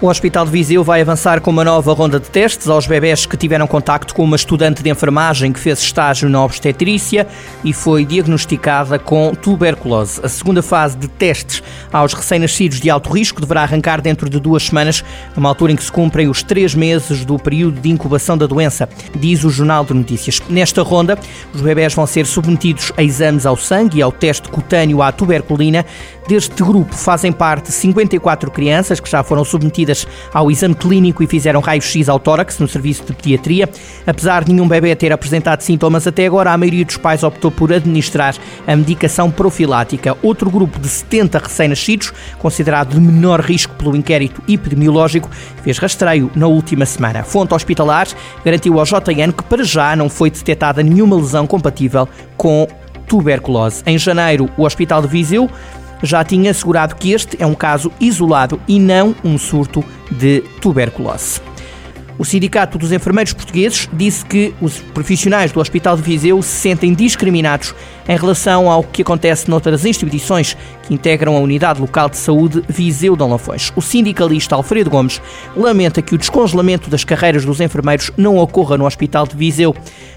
O Hospital de Viseu vai avançar com uma nova ronda de testes aos bebés que tiveram contacto com uma estudante de enfermagem que fez estágio na obstetrícia e foi diagnosticada com tuberculose. A segunda fase de testes aos recém-nascidos de alto risco deverá arrancar dentro de duas semanas, numa altura em que se cumprem os três meses do período de incubação da doença, diz o Jornal de Notícias. Nesta ronda, os bebés vão ser submetidos a exames ao sangue e ao teste cutâneo à tuberculina. Deste grupo fazem parte 54 crianças que já foram submetidas ao exame clínico e fizeram raio-x ao tórax no serviço de pediatria. Apesar de nenhum bebê ter apresentado sintomas até agora, a maioria dos pais optou por administrar a medicação profilática. Outro grupo de 70 recém-nascidos, considerado de menor risco pelo inquérito epidemiológico, fez rastreio na última semana. Fonte hospitalar garantiu ao JN que para já não foi detectada nenhuma lesão compatível com tuberculose. Em janeiro, o Hospital de Viseu já tinha assegurado que este é um caso isolado e não um surto de tuberculose. O Sindicato dos Enfermeiros Portugueses disse que os profissionais do Hospital de Viseu se sentem discriminados em relação ao que acontece noutras instituições que integram a Unidade Local de Saúde Viseu de Lafões. O sindicalista Alfredo Gomes lamenta que o descongelamento das carreiras dos enfermeiros não ocorra no Hospital de Viseu.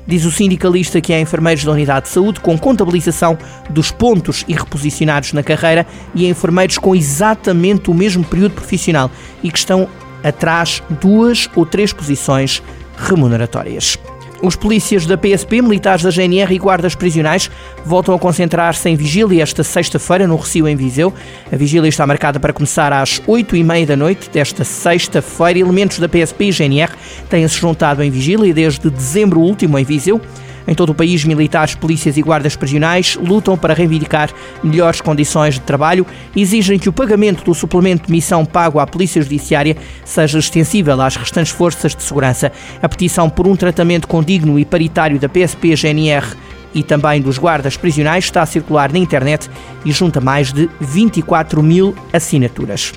Diz o sindicalista que há enfermeiros da Unidade de Saúde com contabilização dos pontos e reposicionados na carreira e enfermeiros com exatamente o mesmo período profissional e que estão atrás duas ou três posições remuneratórias. Os polícias da PSP, militares da GNR e guardas prisionais voltam a concentrar-se em vigília esta sexta-feira no Recio, em Viseu. A vigília está marcada para começar às oito e meia da noite desta sexta-feira. Elementos da PSP e GNR têm-se juntado em vigília desde dezembro último em Viseu. Em todo o país, militares, polícias e guardas prisionais lutam para reivindicar melhores condições de trabalho e exigem que o pagamento do suplemento de missão pago à Polícia Judiciária seja extensível às restantes forças de segurança. A petição por um tratamento condigno e paritário da PSP-GNR e também dos guardas prisionais está a circular na internet e junta mais de 24 mil assinaturas.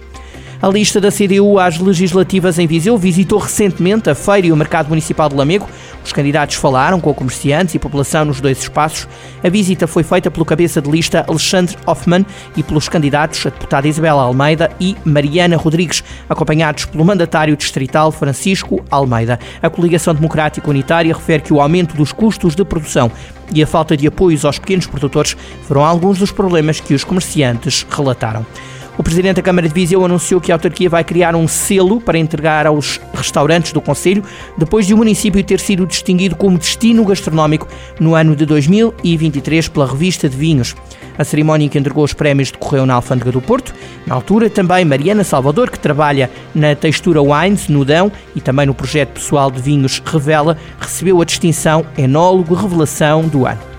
A lista da CDU às legislativas em Viseu visitou recentemente a feira e o mercado municipal de Lamego. Os candidatos falaram com comerciantes e população nos dois espaços. A visita foi feita pelo cabeça de lista Alexandre Hoffman e pelos candidatos a deputada Isabela Almeida e Mariana Rodrigues, acompanhados pelo mandatário distrital Francisco Almeida. A coligação democrática unitária refere que o aumento dos custos de produção e a falta de apoios aos pequenos produtores foram alguns dos problemas que os comerciantes relataram. O presidente da Câmara de Viseu anunciou que a autarquia vai criar um selo para entregar aos restaurantes do Conselho, depois de o município ter sido distinguido como destino gastronómico no ano de 2023 pela revista de vinhos. A cerimónia que entregou os prémios decorreu na Alfândega do Porto. Na altura, também Mariana Salvador, que trabalha na Textura Wines, no Dão, e também no projeto pessoal de vinhos Revela, recebeu a distinção Enólogo Revelação do Ano.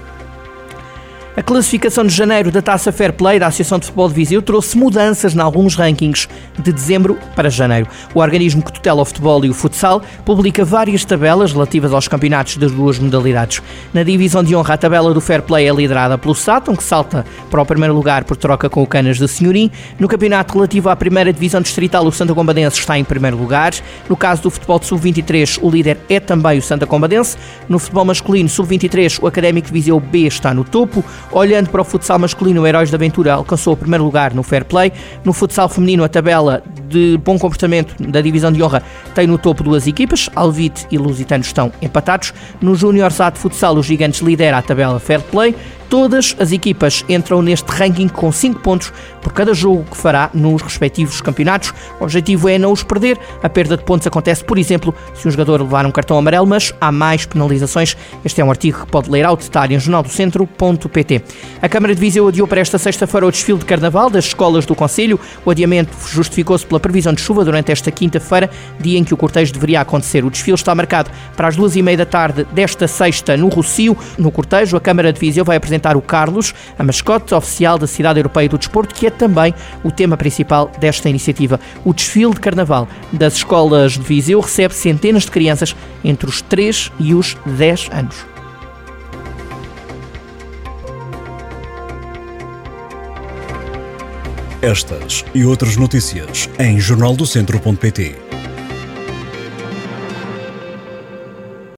A classificação de janeiro da Taça Fair Play da Associação de Futebol de Viseu trouxe mudanças em alguns rankings de dezembro para janeiro. O organismo que tutela o futebol e o futsal publica várias tabelas relativas aos campeonatos das duas modalidades. Na divisão de honra, a tabela do Fair Play é liderada pelo Sátão, que salta para o primeiro lugar por troca com o Canas de Senhorim. No campeonato relativo à primeira divisão distrital, o Santa Combadense está em primeiro lugar. No caso do futebol de sub-23, o líder é também o Santa Combadense. No futebol masculino sub-23, o Académico de Viseu B está no topo. Olhando para o futsal masculino, o Heróis da Aventura alcançou o primeiro lugar no Fair Play. No futsal feminino, a tabela de bom comportamento da divisão de honra tem no topo duas equipas, Alvite e Lusitano estão empatados. No Júnior de Futsal, os Gigantes lidera a tabela Fair Play. Todas as equipas entram neste ranking com 5 pontos por cada jogo que fará nos respectivos campeonatos. O objetivo é não os perder. A perda de pontos acontece, por exemplo, se um jogador levar um cartão amarelo, mas há mais penalizações. Este é um artigo que pode ler ao detalhe em jornaldocentro.pt. A Câmara de Viseu adiou para esta sexta-feira o desfile de carnaval das escolas do Conselho. O adiamento justificou-se pela previsão de chuva durante esta quinta-feira, dia em que o cortejo deveria acontecer. O desfile está marcado para as duas e meia da tarde desta sexta no Rocio. No cortejo, a Câmara de Viseu vai apresentar apresentar o Carlos, a mascote oficial da Cidade Europeia do Desporto, que é também o tema principal desta iniciativa. O desfile de carnaval das escolas de Viseu recebe centenas de crianças entre os 3 e os 10 anos. Estas e outras notícias em jornaldocentro.pt.